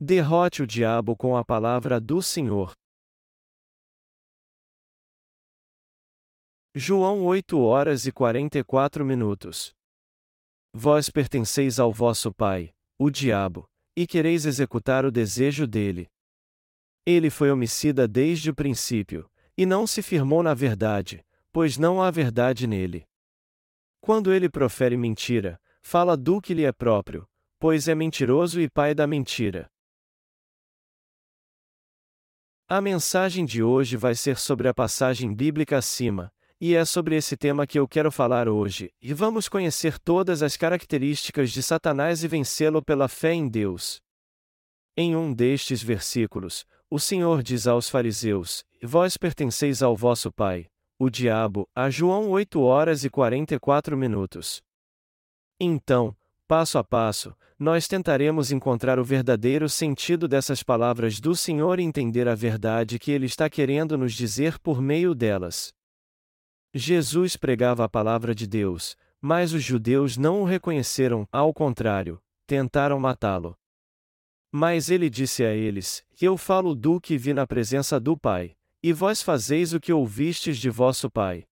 Derrote o diabo com a palavra do Senhor. João 8 horas e 44 minutos. Vós pertenceis ao vosso pai, o diabo, e quereis executar o desejo dele. Ele foi homicida desde o princípio, e não se firmou na verdade, pois não há verdade nele. Quando ele profere mentira, fala do que lhe é próprio, pois é mentiroso e pai da mentira. A mensagem de hoje vai ser sobre a passagem bíblica acima, e é sobre esse tema que eu quero falar hoje, e vamos conhecer todas as características de Satanás e vencê-lo pela fé em Deus. Em um destes versículos, o Senhor diz aos fariseus: Vós pertenceis ao vosso pai, o diabo, a João 8 horas e 44 minutos. Então, passo a passo, nós tentaremos encontrar o verdadeiro sentido dessas palavras do Senhor e entender a verdade que Ele está querendo nos dizer por meio delas. Jesus pregava a palavra de Deus, mas os judeus não o reconheceram, ao contrário, tentaram matá-lo. Mas ele disse a eles: Eu falo do que vi na presença do Pai, e vós fazeis o que ouvistes de vosso Pai.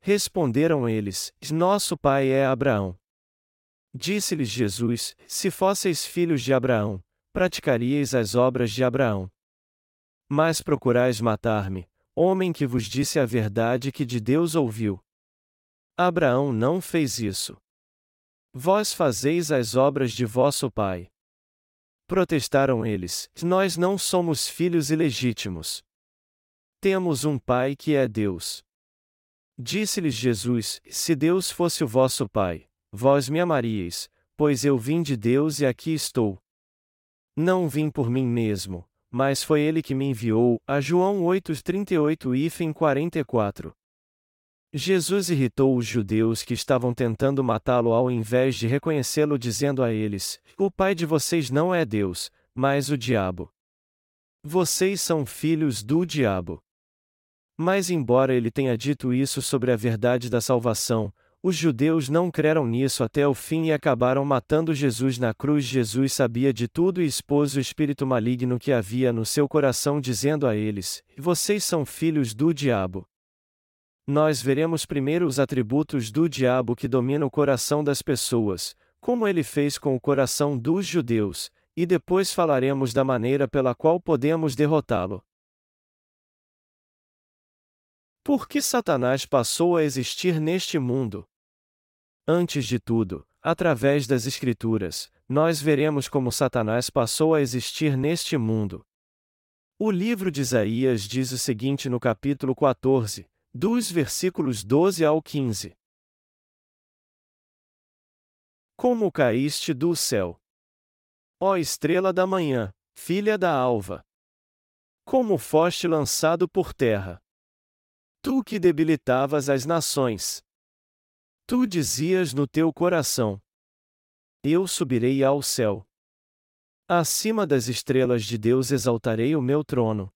Responderam eles: Nosso pai é Abraão. Disse-lhes Jesus: Se fosseis filhos de Abraão, praticaríeis as obras de Abraão. Mas procurais matar-me, homem que vos disse a verdade que de Deus ouviu. Abraão não fez isso. Vós fazeis as obras de vosso pai. Protestaram eles: Nós não somos filhos ilegítimos. Temos um pai que é Deus. Disse-lhes Jesus: Se Deus fosse o vosso pai, Vós me amaríeis, pois eu vim de Deus e aqui estou. Não vim por mim mesmo, mas foi ele que me enviou, a João 8:38 e 44. Jesus irritou os judeus que estavam tentando matá-lo ao invés de reconhecê-lo dizendo a eles: O pai de vocês não é Deus, mas o diabo. Vocês são filhos do diabo. Mas embora ele tenha dito isso sobre a verdade da salvação, os judeus não creram nisso até o fim e acabaram matando Jesus na cruz. Jesus sabia de tudo e expôs o espírito maligno que havia no seu coração, dizendo a eles: Vocês são filhos do diabo. Nós veremos primeiro os atributos do diabo que domina o coração das pessoas, como ele fez com o coração dos judeus, e depois falaremos da maneira pela qual podemos derrotá-lo. Por que Satanás passou a existir neste mundo? Antes de tudo, através das Escrituras, nós veremos como Satanás passou a existir neste mundo. O livro de Isaías diz o seguinte no capítulo 14, dos versículos 12 ao 15: Como caíste do céu, ó estrela da manhã, filha da alva! Como foste lançado por terra! Tu que debilitavas as nações! Tu dizias no teu coração: Eu subirei ao céu. Acima das estrelas de Deus exaltarei o meu trono.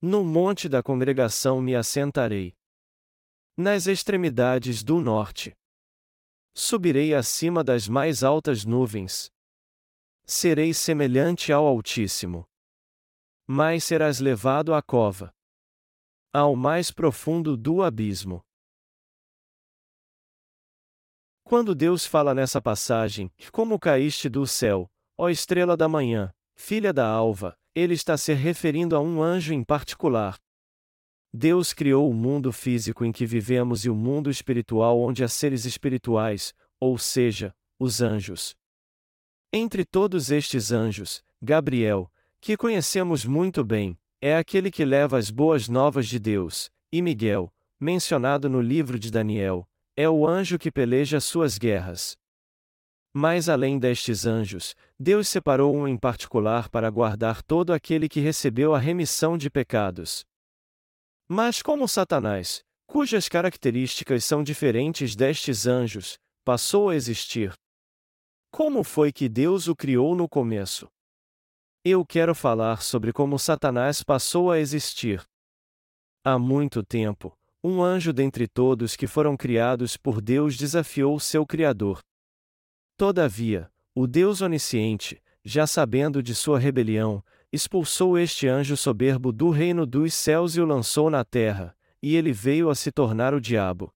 No monte da congregação me assentarei. Nas extremidades do norte. Subirei acima das mais altas nuvens. Serei semelhante ao Altíssimo. Mas serás levado à cova. Ao mais profundo do abismo. Quando Deus fala nessa passagem, como caíste do céu, ó estrela da manhã, filha da alva, ele está se referindo a um anjo em particular. Deus criou o mundo físico em que vivemos e o mundo espiritual onde há seres espirituais, ou seja, os anjos. Entre todos estes anjos, Gabriel, que conhecemos muito bem, é aquele que leva as boas novas de Deus, e Miguel, mencionado no livro de Daniel, é o anjo que peleja suas guerras. Mas além destes anjos, Deus separou um em particular para guardar todo aquele que recebeu a remissão de pecados. Mas como Satanás, cujas características são diferentes destes anjos, passou a existir? Como foi que Deus o criou no começo? Eu quero falar sobre como Satanás passou a existir. Há muito tempo, um anjo dentre todos que foram criados por Deus desafiou seu Criador. Todavia, o Deus onisciente, já sabendo de sua rebelião, expulsou este anjo soberbo do reino dos céus e o lançou na terra, e ele veio a se tornar o diabo.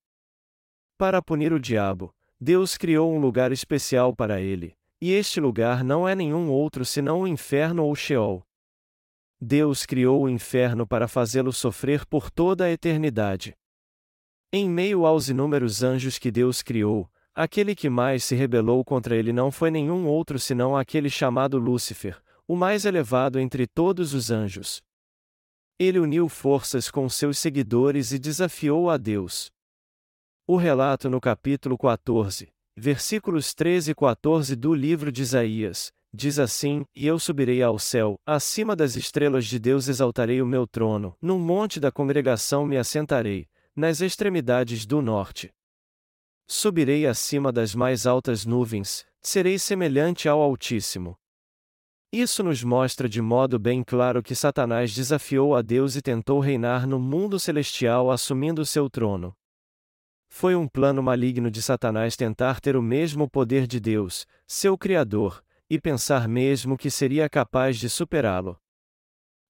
Para punir o diabo, Deus criou um lugar especial para ele, e este lugar não é nenhum outro senão o inferno ou Sheol. Deus criou o inferno para fazê-lo sofrer por toda a eternidade. Em meio aos inúmeros anjos que Deus criou, aquele que mais se rebelou contra ele não foi nenhum outro senão aquele chamado Lúcifer, o mais elevado entre todos os anjos. Ele uniu forças com seus seguidores e desafiou a Deus. O relato no capítulo 14, versículos 13 e 14 do livro de Isaías, diz assim: E eu subirei ao céu, acima das estrelas de Deus exaltarei o meu trono, num monte da congregação me assentarei, nas extremidades do norte. Subirei acima das mais altas nuvens, serei semelhante ao Altíssimo. Isso nos mostra de modo bem claro que Satanás desafiou a Deus e tentou reinar no mundo celestial assumindo seu trono. Foi um plano maligno de Satanás tentar ter o mesmo poder de Deus, seu Criador, e pensar mesmo que seria capaz de superá-lo.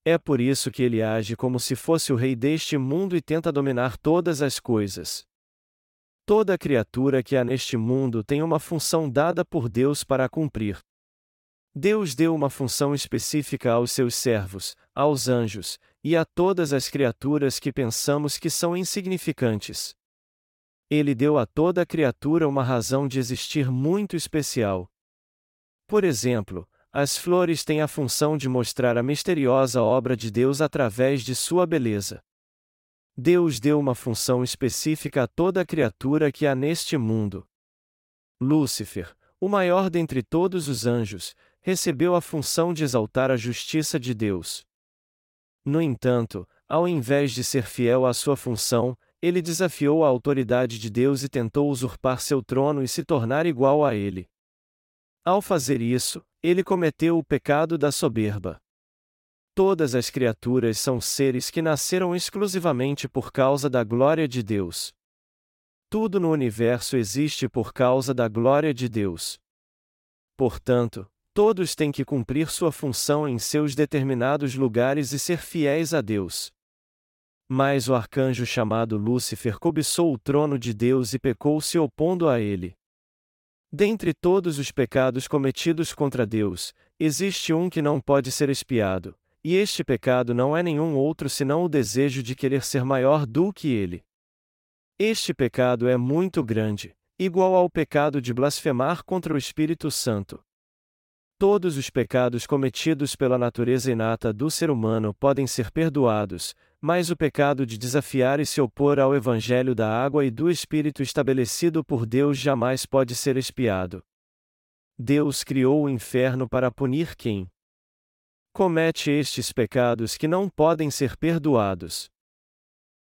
É por isso que ele age como se fosse o rei deste mundo e tenta dominar todas as coisas. Toda criatura que há neste mundo tem uma função dada por Deus para cumprir. Deus deu uma função específica aos seus servos, aos anjos, e a todas as criaturas que pensamos que são insignificantes. Ele deu a toda criatura uma razão de existir muito especial. Por exemplo, as flores têm a função de mostrar a misteriosa obra de Deus através de sua beleza. Deus deu uma função específica a toda criatura que há neste mundo. Lúcifer, o maior dentre todos os anjos, recebeu a função de exaltar a justiça de Deus. No entanto, ao invés de ser fiel à sua função, ele desafiou a autoridade de Deus e tentou usurpar seu trono e se tornar igual a ele. Ao fazer isso, ele cometeu o pecado da soberba. Todas as criaturas são seres que nasceram exclusivamente por causa da glória de Deus. Tudo no universo existe por causa da glória de Deus. Portanto, Todos têm que cumprir sua função em seus determinados lugares e ser fiéis a Deus. Mas o arcanjo chamado Lúcifer cobiçou o trono de Deus e pecou se opondo a ele. Dentre todos os pecados cometidos contra Deus, existe um que não pode ser espiado, e este pecado não é nenhum outro senão o desejo de querer ser maior do que ele. Este pecado é muito grande, igual ao pecado de blasfemar contra o Espírito Santo. Todos os pecados cometidos pela natureza inata do ser humano podem ser perdoados, mas o pecado de desafiar e se opor ao Evangelho da água e do Espírito estabelecido por Deus jamais pode ser expiado. Deus criou o inferno para punir quem comete estes pecados que não podem ser perdoados.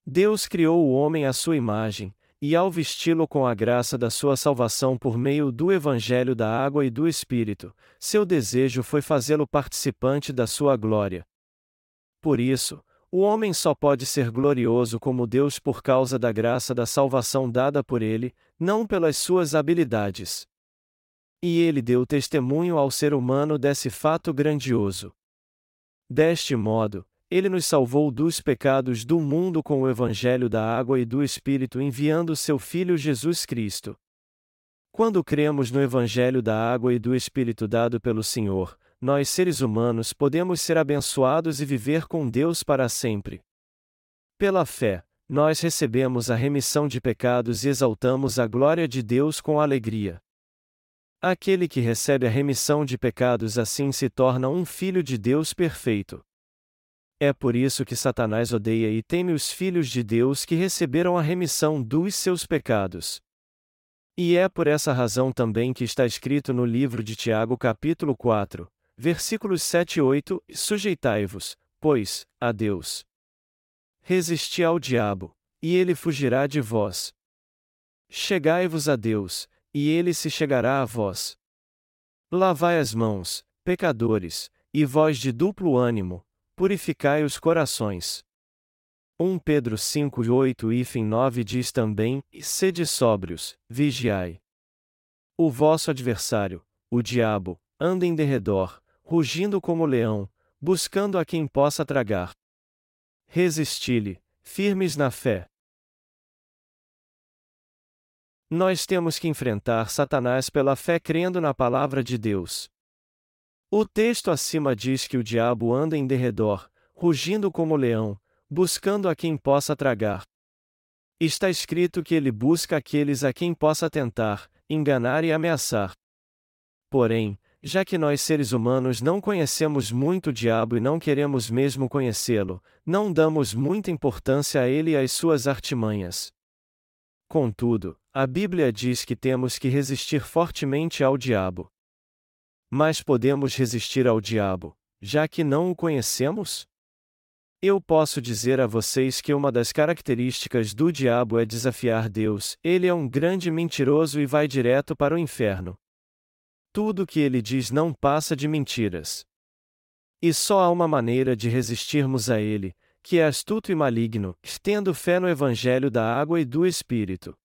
Deus criou o homem à sua imagem, e ao vesti-lo com a graça da sua salvação por meio do Evangelho da Água e do Espírito, seu desejo foi fazê-lo participante da sua glória. Por isso, o homem só pode ser glorioso como Deus por causa da graça da salvação dada por ele, não pelas suas habilidades. E ele deu testemunho ao ser humano desse fato grandioso. Deste modo, ele nos salvou dos pecados do mundo com o Evangelho da água e do Espírito enviando seu Filho Jesus Cristo. Quando cremos no Evangelho da água e do Espírito dado pelo Senhor, nós seres humanos podemos ser abençoados e viver com Deus para sempre. Pela fé, nós recebemos a remissão de pecados e exaltamos a glória de Deus com alegria. Aquele que recebe a remissão de pecados assim se torna um filho de Deus perfeito. É por isso que Satanás odeia e teme os filhos de Deus que receberam a remissão dos seus pecados. E é por essa razão também que está escrito no livro de Tiago, capítulo 4, versículos 7 e 8: Sujeitai-vos, pois, a Deus. Resisti ao diabo, e ele fugirá de vós. Chegai-vos a Deus, e ele se chegará a vós. Lavai as mãos, pecadores, e vós de duplo ânimo, Purificai os corações. 1 Pedro 5 e 8 e 9 diz também: Sede sóbrios, vigiai. O vosso adversário, o diabo, anda em derredor, rugindo como leão, buscando a quem possa tragar. Resisti-lhe, firmes na fé. Nós temos que enfrentar Satanás pela fé crendo na palavra de Deus. O texto acima diz que o diabo anda em derredor, rugindo como leão, buscando a quem possa tragar. Está escrito que ele busca aqueles a quem possa tentar, enganar e ameaçar. Porém, já que nós seres humanos não conhecemos muito o diabo e não queremos mesmo conhecê-lo, não damos muita importância a ele e às suas artimanhas. Contudo, a Bíblia diz que temos que resistir fortemente ao diabo. Mas podemos resistir ao diabo, já que não o conhecemos? Eu posso dizer a vocês que uma das características do diabo é desafiar Deus, ele é um grande mentiroso e vai direto para o inferno. Tudo o que ele diz não passa de mentiras. E só há uma maneira de resistirmos a ele, que é astuto e maligno, tendo fé no Evangelho da água e do Espírito.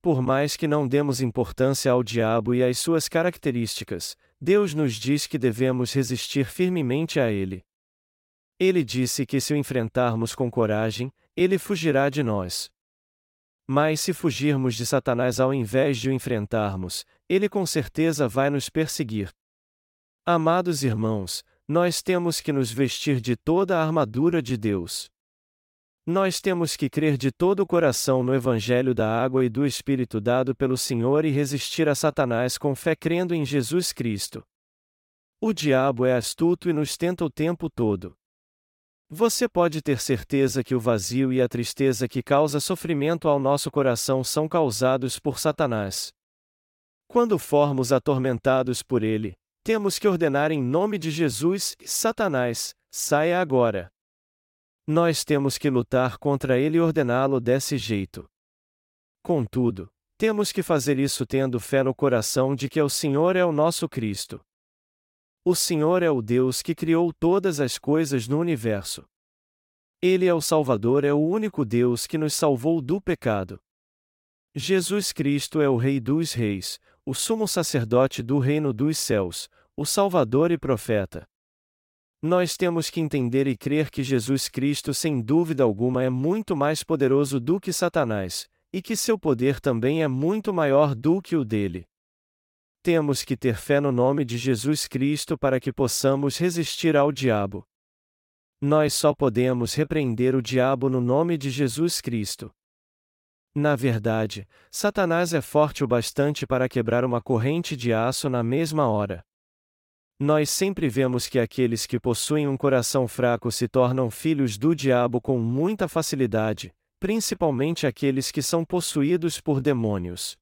Por mais que não demos importância ao diabo e às suas características, Deus nos diz que devemos resistir firmemente a ele. Ele disse que se o enfrentarmos com coragem, ele fugirá de nós. Mas se fugirmos de Satanás ao invés de o enfrentarmos, ele com certeza vai nos perseguir. Amados irmãos, nós temos que nos vestir de toda a armadura de Deus. Nós temos que crer de todo o coração no Evangelho da água e do Espírito dado pelo Senhor e resistir a Satanás com fé crendo em Jesus Cristo. O diabo é astuto e nos tenta o tempo todo. Você pode ter certeza que o vazio e a tristeza que causa sofrimento ao nosso coração são causados por Satanás. Quando formos atormentados por ele, temos que ordenar em nome de Jesus: Satanás, saia agora. Nós temos que lutar contra ele e ordená-lo desse jeito. Contudo, temos que fazer isso tendo fé no coração de que o Senhor é o nosso Cristo. O Senhor é o Deus que criou todas as coisas no universo. Ele é o Salvador, é o único Deus que nos salvou do pecado. Jesus Cristo é o Rei dos Reis, o sumo sacerdote do reino dos céus, o Salvador e profeta. Nós temos que entender e crer que Jesus Cristo, sem dúvida alguma, é muito mais poderoso do que Satanás, e que seu poder também é muito maior do que o dele. Temos que ter fé no nome de Jesus Cristo para que possamos resistir ao diabo. Nós só podemos repreender o diabo no nome de Jesus Cristo. Na verdade, Satanás é forte o bastante para quebrar uma corrente de aço na mesma hora. Nós sempre vemos que aqueles que possuem um coração fraco se tornam filhos do diabo com muita facilidade, principalmente aqueles que são possuídos por demônios.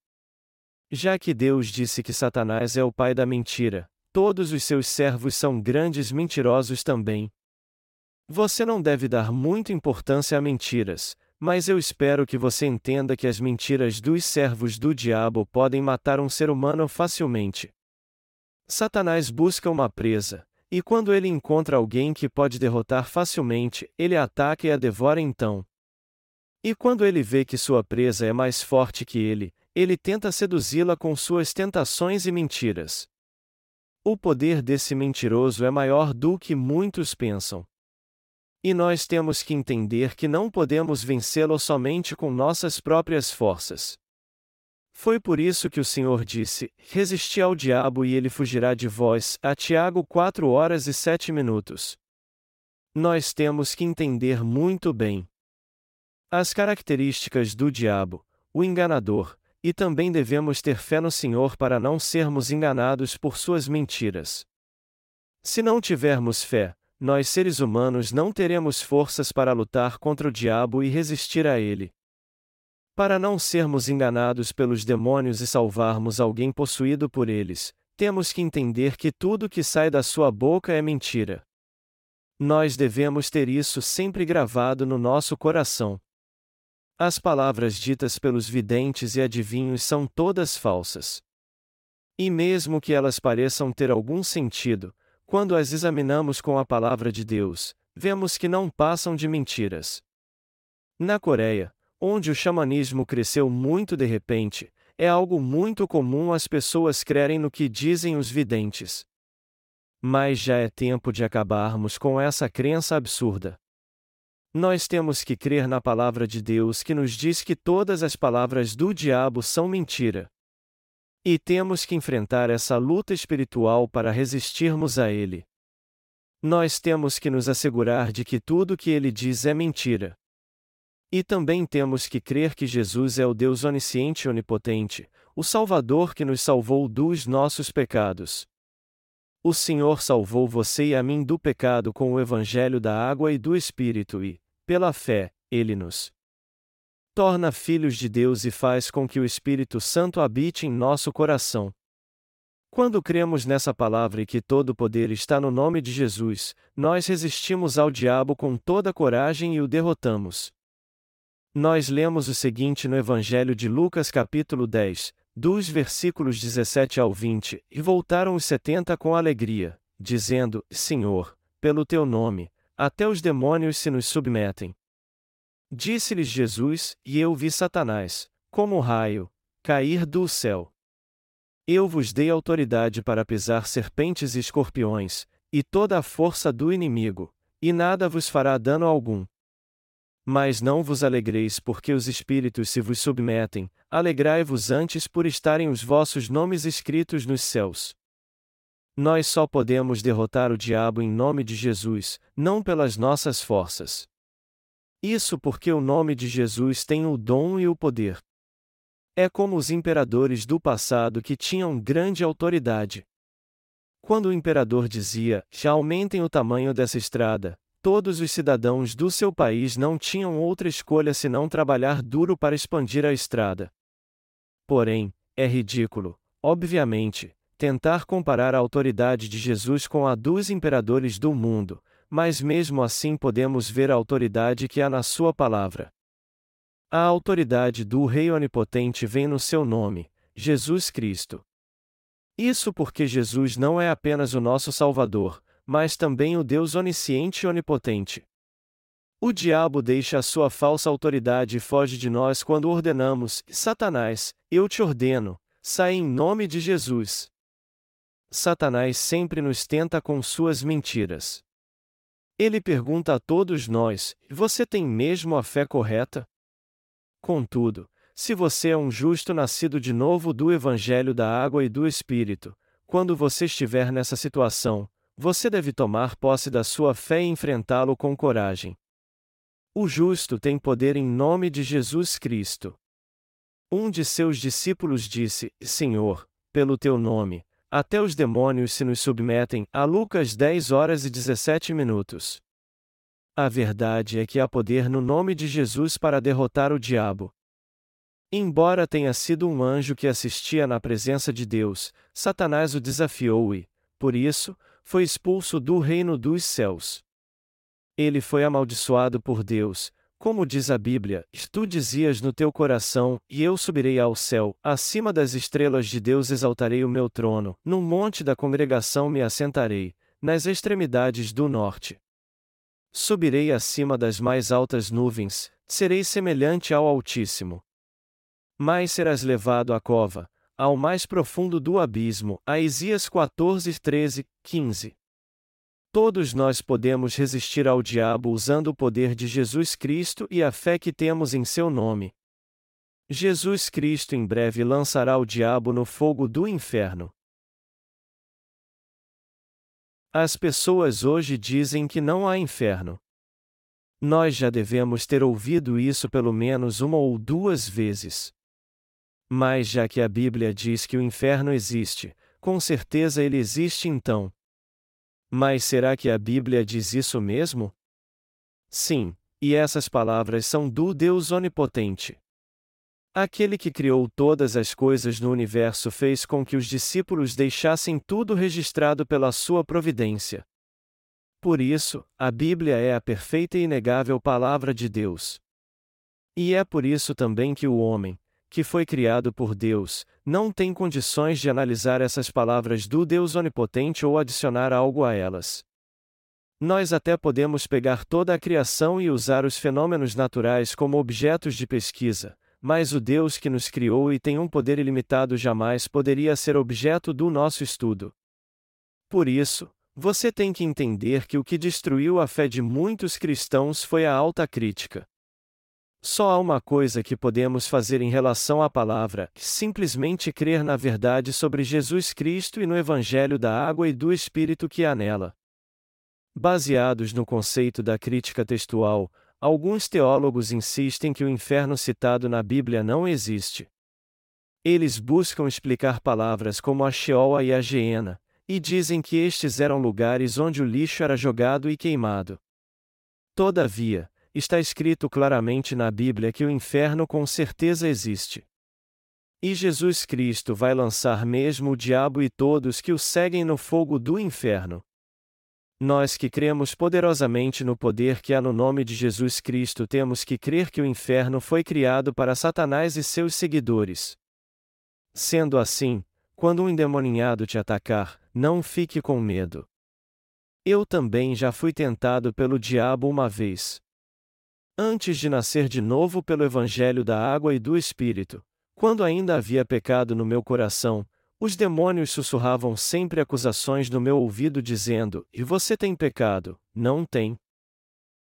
Já que Deus disse que Satanás é o pai da mentira, todos os seus servos são grandes mentirosos também. Você não deve dar muita importância a mentiras, mas eu espero que você entenda que as mentiras dos servos do diabo podem matar um ser humano facilmente. Satanás busca uma presa, e quando ele encontra alguém que pode derrotar facilmente, ele ataca e a devora então. E quando ele vê que sua presa é mais forte que ele, ele tenta seduzi-la com suas tentações e mentiras. O poder desse mentiroso é maior do que muitos pensam. E nós temos que entender que não podemos vencê-lo somente com nossas próprias forças. Foi por isso que o Senhor disse: Resisti ao diabo e ele fugirá de vós. A Tiago 4 horas e 7 minutos. Nós temos que entender muito bem as características do diabo, o enganador, e também devemos ter fé no Senhor para não sermos enganados por suas mentiras. Se não tivermos fé, nós seres humanos não teremos forças para lutar contra o diabo e resistir a ele. Para não sermos enganados pelos demônios e salvarmos alguém possuído por eles, temos que entender que tudo que sai da sua boca é mentira. Nós devemos ter isso sempre gravado no nosso coração. As palavras ditas pelos videntes e adivinhos são todas falsas. E mesmo que elas pareçam ter algum sentido, quando as examinamos com a palavra de Deus, vemos que não passam de mentiras. Na Coreia, onde o xamanismo cresceu muito de repente, é algo muito comum as pessoas crerem no que dizem os videntes. Mas já é tempo de acabarmos com essa crença absurda. Nós temos que crer na palavra de Deus que nos diz que todas as palavras do diabo são mentira. E temos que enfrentar essa luta espiritual para resistirmos a ele. Nós temos que nos assegurar de que tudo que ele diz é mentira. E também temos que crer que Jesus é o Deus onisciente e onipotente, o Salvador que nos salvou dos nossos pecados. O Senhor salvou você e a mim do pecado com o Evangelho da água e do Espírito e, pela fé, ele nos torna filhos de Deus e faz com que o Espírito Santo habite em nosso coração. Quando cremos nessa palavra e que todo poder está no nome de Jesus, nós resistimos ao diabo com toda coragem e o derrotamos. Nós lemos o seguinte no Evangelho de Lucas capítulo 10, dos versículos 17 ao 20, e voltaram os setenta com alegria, dizendo: Senhor, pelo teu nome, até os demônios se nos submetem. Disse-lhes Jesus: E eu vi Satanás, como um raio, cair do céu. Eu vos dei autoridade para pisar serpentes e escorpiões, e toda a força do inimigo, e nada vos fará dano algum. Mas não vos alegreis porque os espíritos se vos submetem, alegrai-vos antes por estarem os vossos nomes escritos nos céus. Nós só podemos derrotar o diabo em nome de Jesus, não pelas nossas forças. Isso porque o nome de Jesus tem o dom e o poder. É como os imperadores do passado que tinham grande autoridade. Quando o imperador dizia: já aumentem o tamanho dessa estrada, todos os cidadãos do seu país não tinham outra escolha senão trabalhar duro para expandir a estrada. Porém, é ridículo, obviamente, tentar comparar a autoridade de Jesus com a dos imperadores do mundo, mas mesmo assim podemos ver a autoridade que há na Sua palavra. A autoridade do Rei Onipotente vem no seu nome, Jesus Cristo. Isso porque Jesus não é apenas o nosso Salvador, mas também o Deus onisciente e onipotente. O diabo deixa a sua falsa autoridade e foge de nós quando ordenamos: Satanás, eu te ordeno, sai em nome de Jesus. Satanás sempre nos tenta com suas mentiras. Ele pergunta a todos nós: Você tem mesmo a fé correta? Contudo, se você é um justo nascido de novo do Evangelho da Água e do Espírito, quando você estiver nessa situação, você deve tomar posse da sua fé e enfrentá-lo com coragem. O justo tem poder em nome de Jesus Cristo. Um de seus discípulos disse: Senhor, pelo teu nome, até os demônios se nos submetem. A Lucas 10 horas e 17 minutos. A verdade é que há poder no nome de Jesus para derrotar o diabo. Embora tenha sido um anjo que assistia na presença de Deus, Satanás o desafiou e, por isso, foi expulso do reino dos céus. Ele foi amaldiçoado por Deus, como diz a Bíblia: Tu dizias no teu coração, e eu subirei ao céu, acima das estrelas de Deus exaltarei o meu trono, no monte da congregação me assentarei, nas extremidades do norte. Subirei acima das mais altas nuvens, serei semelhante ao Altíssimo. Mais serás levado à cova, ao mais profundo do abismo. A Isias 14, 13, 15. Todos nós podemos resistir ao diabo usando o poder de Jesus Cristo e a fé que temos em seu nome. Jesus Cristo em breve lançará o diabo no fogo do inferno. As pessoas hoje dizem que não há inferno. Nós já devemos ter ouvido isso pelo menos uma ou duas vezes. Mas já que a Bíblia diz que o inferno existe, com certeza ele existe então. Mas será que a Bíblia diz isso mesmo? Sim, e essas palavras são do Deus Onipotente. Aquele que criou todas as coisas no universo fez com que os discípulos deixassem tudo registrado pela sua providência. Por isso, a Bíblia é a perfeita e inegável palavra de Deus. E é por isso também que o homem, que foi criado por Deus, não tem condições de analisar essas palavras do Deus Onipotente ou adicionar algo a elas. Nós até podemos pegar toda a criação e usar os fenômenos naturais como objetos de pesquisa, mas o Deus que nos criou e tem um poder ilimitado jamais poderia ser objeto do nosso estudo. Por isso, Você tem que entender que o que destruiu a fé de muitos cristãos foi a alta crítica. Só há uma coisa que podemos fazer em relação à palavra: simplesmente crer na verdade sobre Jesus Cristo e no Evangelho da água e do Espírito que há nela. Baseados no conceito da crítica textual, alguns teólogos insistem que o inferno citado na Bíblia não existe. Eles buscam explicar palavras como a Sheol e a Geena, e dizem que estes eram lugares onde o lixo era jogado e queimado. Todavia, está escrito claramente na Bíblia que o inferno com certeza existe. E Jesus Cristo vai lançar mesmo o diabo e todos que o seguem no fogo do inferno. Nós que cremos poderosamente no poder que há no nome de Jesus Cristo temos que crer que o inferno foi criado para Satanás e seus seguidores. Sendo assim, quando um endemoninhado te atacar, não fique com medo. Eu também já fui tentado pelo diabo uma vez. Antes de nascer de novo pelo Evangelho da água e do Espírito, quando ainda havia pecado no meu coração, os demônios sussurravam sempre acusações no meu ouvido dizendo: E você tem pecado? Não tem.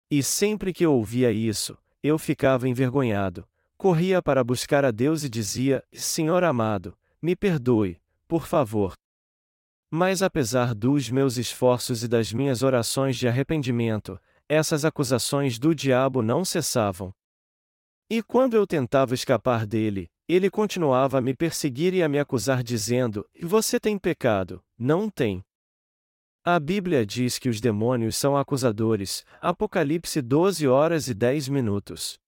E sempre que eu ouvia isso, eu ficava envergonhado, corria para buscar a Deus e dizia: Senhor amado, me perdoe, por favor. Mas apesar dos meus esforços e das minhas orações de arrependimento, essas acusações do diabo não cessavam. E quando eu tentava escapar dele, ele continuava a me perseguir e a me acusar, dizendo: Você tem pecado, não tem. A Bíblia diz que os demônios são acusadores, Apocalipse 12 horas e 10 minutos.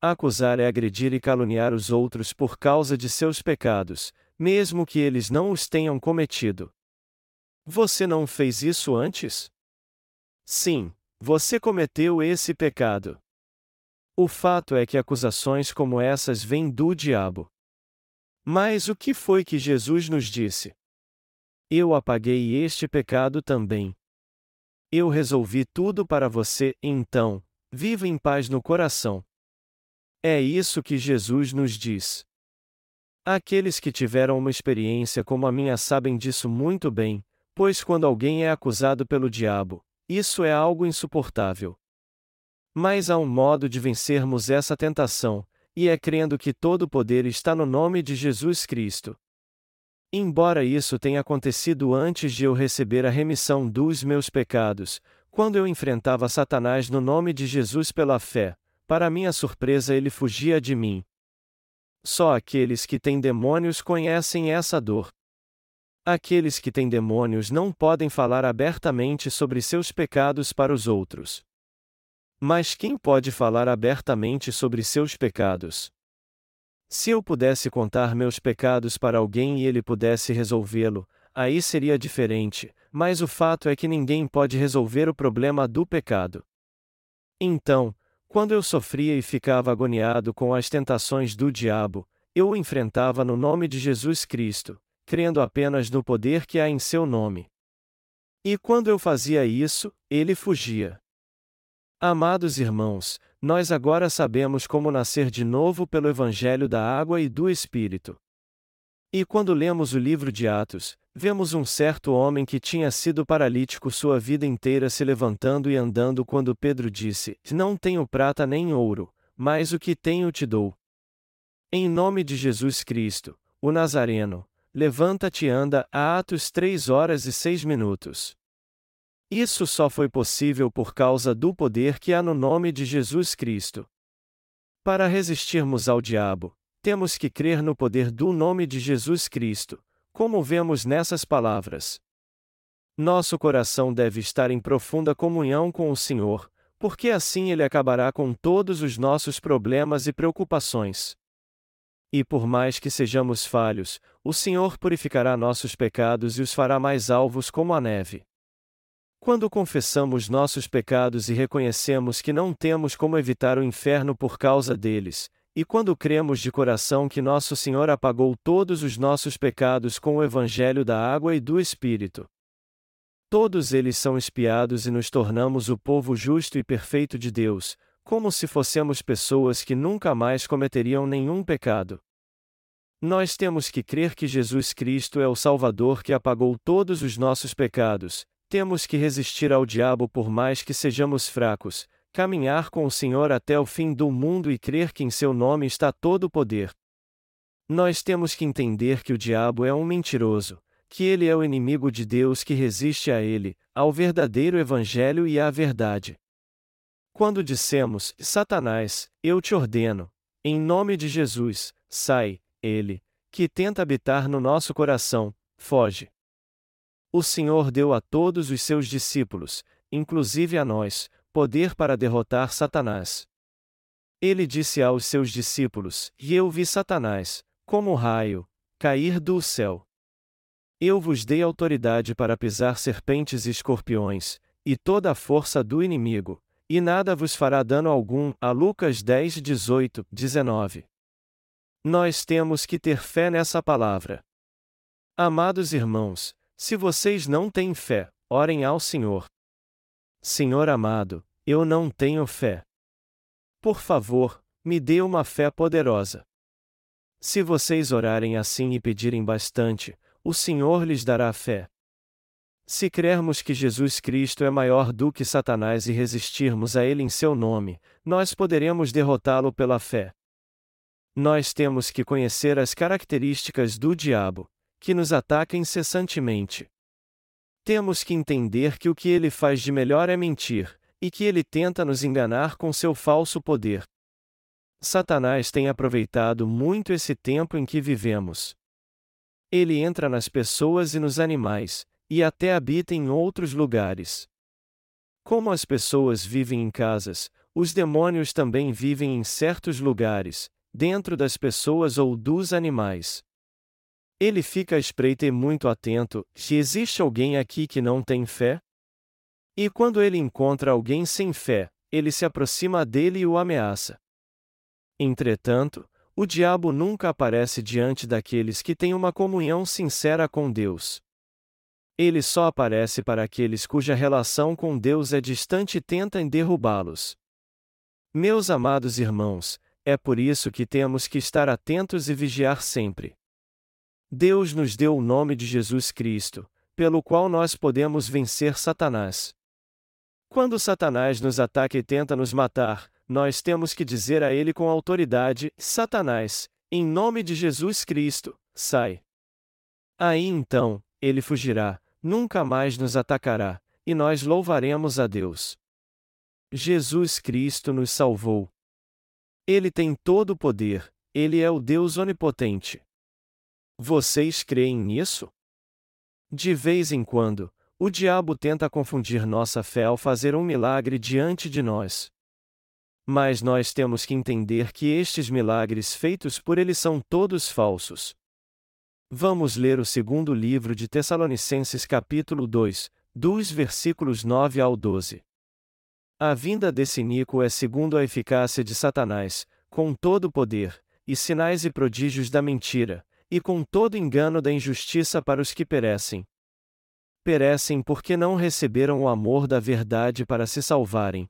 Acusar é agredir e caluniar os outros por causa de seus pecados, mesmo que eles não os tenham cometido. Você não fez isso antes? Sim, você cometeu esse pecado. O fato é que acusações como essas vêm do diabo. Mas o que foi que Jesus nos disse? Eu apaguei este pecado também. Eu resolvi tudo para você, então, viva em paz no coração. É isso que Jesus nos diz. Aqueles que tiveram uma experiência como a minha sabem disso muito bem, pois quando alguém é acusado pelo diabo, isso é algo insuportável. Mas há um modo de vencermos essa tentação, e é crendo que todo o poder está no nome de Jesus Cristo. Embora isso tenha acontecido antes de eu receber a remissão dos meus pecados, quando eu enfrentava Satanás no nome de Jesus pela fé, para minha surpresa ele fugia de mim. Só aqueles que têm demônios conhecem essa dor. Aqueles que têm demônios não podem falar abertamente sobre seus pecados para os outros. Mas quem pode falar abertamente sobre seus pecados? Se eu pudesse contar meus pecados para alguém e ele pudesse resolvê-lo, aí seria diferente, mas o fato é que ninguém pode resolver o problema do pecado. Então, quando eu sofria e ficava agoniado com as tentações do diabo, eu o enfrentava no nome de Jesus Cristo, crendo apenas no poder que há em seu nome. E quando eu fazia isso, ele fugia. Amados irmãos, nós agora sabemos como nascer de novo pelo Evangelho da Água e do Espírito. E quando lemos o livro de Atos, vemos um certo homem que tinha sido paralítico sua vida inteira se levantando e andando quando Pedro disse: Não tenho prata nem ouro, mas o que tenho te dou. Em nome de Jesus Cristo, o Nazareno, Levanta-te e anda, a Atos 3 horas e 6 minutos. Isso só foi possível por causa do poder que há no nome de Jesus Cristo. Para resistirmos ao diabo, temos que crer no poder do nome de Jesus Cristo, como vemos nessas palavras. Nosso coração deve estar em profunda comunhão com o Senhor, porque assim ele acabará com todos os nossos problemas e preocupações. E por mais que sejamos falhos, o Senhor purificará nossos pecados e os fará mais alvos como a neve. Quando confessamos nossos pecados e reconhecemos que não temos como evitar o inferno por causa deles, e quando cremos de coração que nosso Senhor apagou todos os nossos pecados com o Evangelho da água e do Espírito. Todos eles são espiados e nos tornamos o povo justo e perfeito de Deus, como se fossemos pessoas que nunca mais cometeriam nenhum pecado. Nós temos que crer que Jesus Cristo é o Salvador que apagou todos os nossos pecados, Temos que resistir ao diabo por mais que sejamos fracos, caminhar com o Senhor até o fim do mundo e crer que em seu nome está todo o poder. Nós temos que entender que o diabo é um mentiroso, que ele é o inimigo de Deus que resiste a ele, ao verdadeiro evangelho e à verdade. Quando dissemos, Satanás, eu te ordeno, em nome de Jesus, sai, ele, que tenta habitar no nosso coração, foge. O Senhor deu a todos os seus discípulos, inclusive a nós, poder para derrotar Satanás. Ele disse aos seus discípulos: E eu vi Satanás, como um raio, cair do céu. Eu vos dei autoridade para pisar serpentes e escorpiões, e toda a força do inimigo, e nada vos fará dano algum. A Lucas 10, 18, 19. Nós temos que ter fé nessa palavra. Amados irmãos, se vocês não têm fé, orem ao Senhor. Senhor amado, eu não tenho fé. Por favor, me dê uma fé poderosa. Se vocês orarem assim e pedirem bastante, o Senhor lhes dará fé. Se crermos que Jesus Cristo é maior do que Satanás e resistirmos a ele em seu nome, nós poderemos derrotá-lo pela fé. Nós temos que conhecer as características do diabo, que nos ataca incessantemente. Temos que entender que o que ele faz de melhor é mentir, e que ele tenta nos enganar com seu falso poder. Satanás tem aproveitado muito esse tempo em que vivemos. Ele entra nas pessoas e nos animais, e até habita em outros lugares. Como as pessoas vivem em casas, os demônios também vivem em certos lugares, dentro das pessoas ou dos animais. Ele fica à espreita e muito atento: se existe alguém aqui que não tem fé? E quando ele encontra alguém sem fé, ele se aproxima dele e o ameaça. Entretanto, o diabo nunca aparece diante daqueles que têm uma comunhão sincera com Deus. Ele só aparece para aqueles cuja relação com Deus é distante e tenta derrubá-los. Meus amados irmãos, é por isso que temos que estar atentos e vigiar sempre. Deus nos deu o nome de Jesus Cristo, pelo qual nós podemos vencer Satanás. Quando Satanás nos ataca e tenta nos matar, nós temos que dizer a ele com autoridade: Satanás, em nome de Jesus Cristo, sai. Aí então, ele fugirá, nunca mais nos atacará, e nós louvaremos a Deus. Jesus Cristo nos salvou. Ele tem todo o poder, ele é o Deus onipotente. Vocês creem nisso? De vez em quando, o diabo tenta confundir nossa fé ao fazer um milagre diante de nós. Mas nós temos que entender que estes milagres feitos por ele são todos falsos. Vamos ler o segundo livro de Tessalonicenses, capítulo 2, dos versículos 9 ao 12. A vinda desse Nico é segundo a eficácia de Satanás, com todo o poder, e sinais e prodígios da mentira, e com todo engano da injustiça para os que perecem. Perecem porque não receberam o amor da verdade para se salvarem.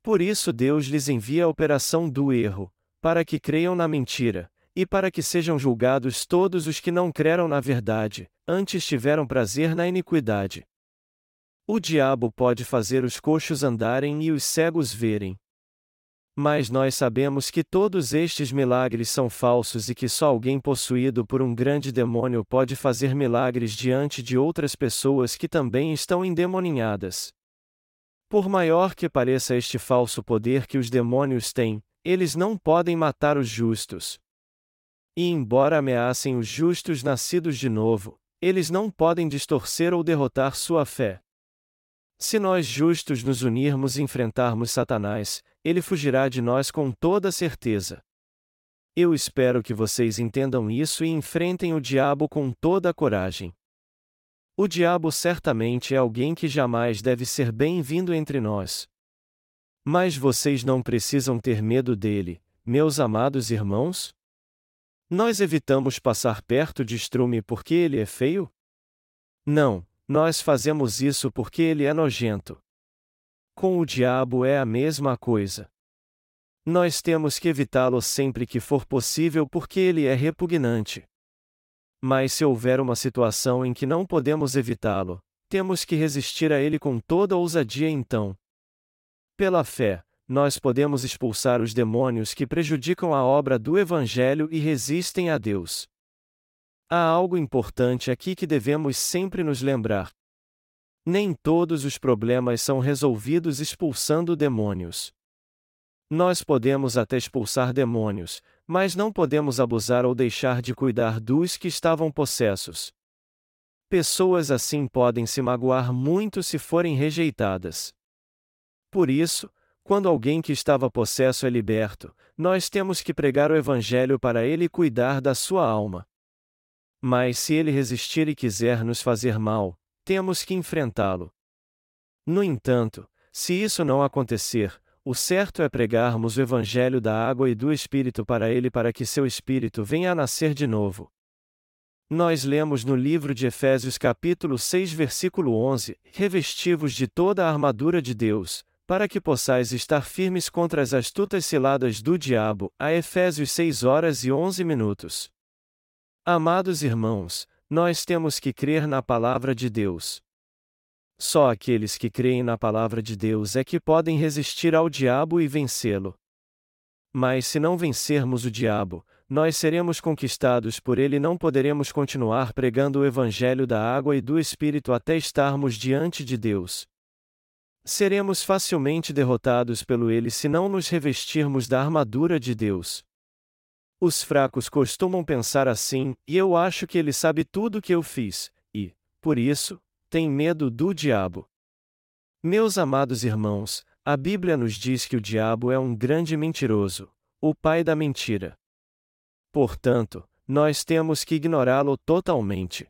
Por isso Deus lhes envia a operação do erro, para que creiam na mentira, e para que sejam julgados todos os que não creram na verdade, antes tiveram prazer na iniquidade. O diabo pode fazer os coxos andarem e os cegos verem. Mas nós sabemos que todos estes milagres são falsos e que só alguém possuído por um grande demônio pode fazer milagres diante de outras pessoas que também estão endemoninhadas. Por maior que pareça este falso poder que os demônios têm, eles não podem matar os justos. E embora ameacem os justos nascidos de novo, eles não podem distorcer ou derrotar sua fé. Se nós justos nos unirmos e enfrentarmos Satanás, ele fugirá de nós com toda certeza. Eu espero que vocês entendam isso e enfrentem o diabo com toda a coragem. O diabo certamente é alguém que jamais deve ser bem-vindo entre nós. Mas vocês não precisam ter medo dele, meus amados irmãos? Nós evitamos passar perto de Strume porque ele é feio? Não, nós fazemos isso porque ele é nojento. Com o diabo é a mesma coisa. Nós temos que evitá-lo sempre que for possível porque ele é repugnante. Mas se houver uma situação em que não podemos evitá-lo, temos que resistir a ele com toda ousadia então. Pela fé, nós podemos expulsar os demônios que prejudicam a obra do Evangelho e resistem a Deus. Há algo importante aqui que devemos sempre nos lembrar. Nem todos os problemas são resolvidos expulsando demônios. Nós podemos até expulsar demônios, mas não podemos abusar ou deixar de cuidar dos que estavam possessos. Pessoas assim podem se magoar muito se forem rejeitadas. Por isso, quando alguém que estava possesso é liberto, nós temos que pregar o Evangelho para ele e cuidar da sua alma. Mas se ele resistir e quiser nos fazer mal, temos que enfrentá-lo. No entanto, se isso não acontecer, o certo é pregarmos o Evangelho da água e do Espírito para ele para que seu espírito venha a nascer de novo. Nós lemos no livro de Efésios capítulo 6 versículo 11, revestivos de toda a armadura de Deus, para que possais estar firmes contra as astutas ciladas do diabo, a Efésios 6 horas e 11 minutos. Amados irmãos, nós temos que crer na palavra de Deus. Só aqueles que creem na palavra de Deus é que podem resistir ao diabo e vencê-lo. Mas se não vencermos o diabo, nós seremos conquistados por ele e não poderemos continuar pregando o evangelho da água e do Espírito até estarmos diante de Deus. Seremos facilmente derrotados pelo ele se não nos revestirmos da armadura de Deus. Os fracos costumam pensar assim, e eu acho que ele sabe tudo o que eu fiz, e, por isso, tem medo do diabo. Meus amados irmãos, a Bíblia nos diz que o diabo é um grande mentiroso, o pai da mentira. Portanto, nós temos que ignorá-lo totalmente.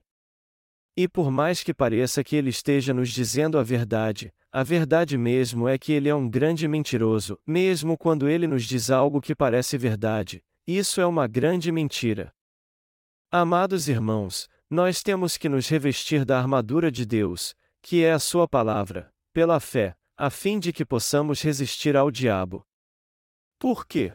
E por mais que pareça que ele esteja nos dizendo a verdade, a verdade mesmo é que ele é um grande mentiroso, mesmo quando ele nos diz algo que parece verdade, isso é uma grande mentira. Amados irmãos, nós temos que nos revestir da armadura de Deus, que é a Sua palavra, pela fé, a fim de que possamos resistir ao diabo. Por quê?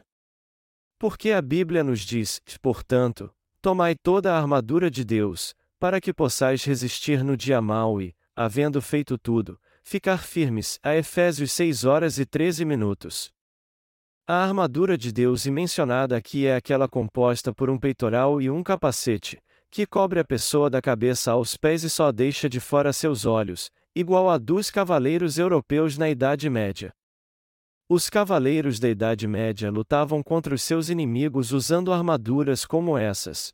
Porque a Bíblia nos diz, portanto, tomai toda a armadura de Deus, para que possais resistir no dia mau e, havendo feito tudo, ficar firmes. A Efésios 6 horas e 13 minutos. A armadura de Deus mencionada aqui é aquela composta por um peitoral e um capacete, que cobre a pessoa da cabeça aos pés e só deixa de fora seus olhos, igual a dos cavaleiros europeus na Idade Média. Os cavaleiros da Idade Média lutavam contra os seus inimigos usando armaduras como essas.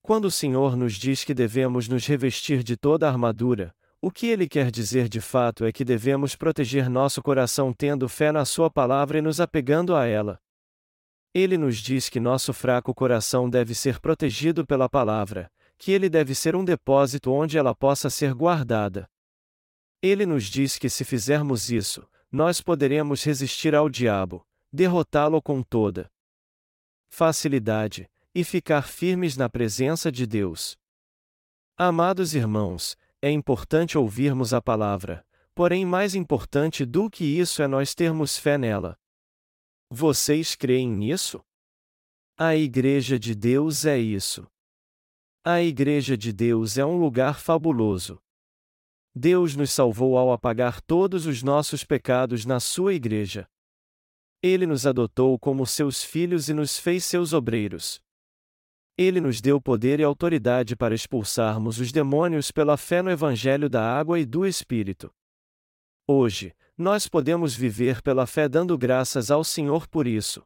Quando o Senhor nos diz que devemos nos revestir de toda a armadura, o que ele quer dizer de fato é que devemos proteger nosso coração tendo fé na Sua palavra e nos apegando a ela. Ele nos diz que nosso fraco coração deve ser protegido pela palavra, que ele deve ser um depósito onde ela possa ser guardada. Ele nos diz que se fizermos isso, nós poderemos resistir ao diabo, derrotá-lo com toda facilidade, e ficar firmes na presença de Deus. Amados irmãos, é importante ouvirmos a palavra, porém, mais importante do que isso é nós termos fé nela. Vocês creem nisso? A Igreja de Deus é isso. A Igreja de Deus é um lugar fabuloso. Deus nos salvou ao apagar todos os nossos pecados na Sua Igreja. Ele nos adotou como seus filhos e nos fez seus obreiros. Ele nos deu poder e autoridade para expulsarmos os demônios pela fé no Evangelho da Água e do Espírito. Hoje, nós podemos viver pela fé dando graças ao Senhor por isso.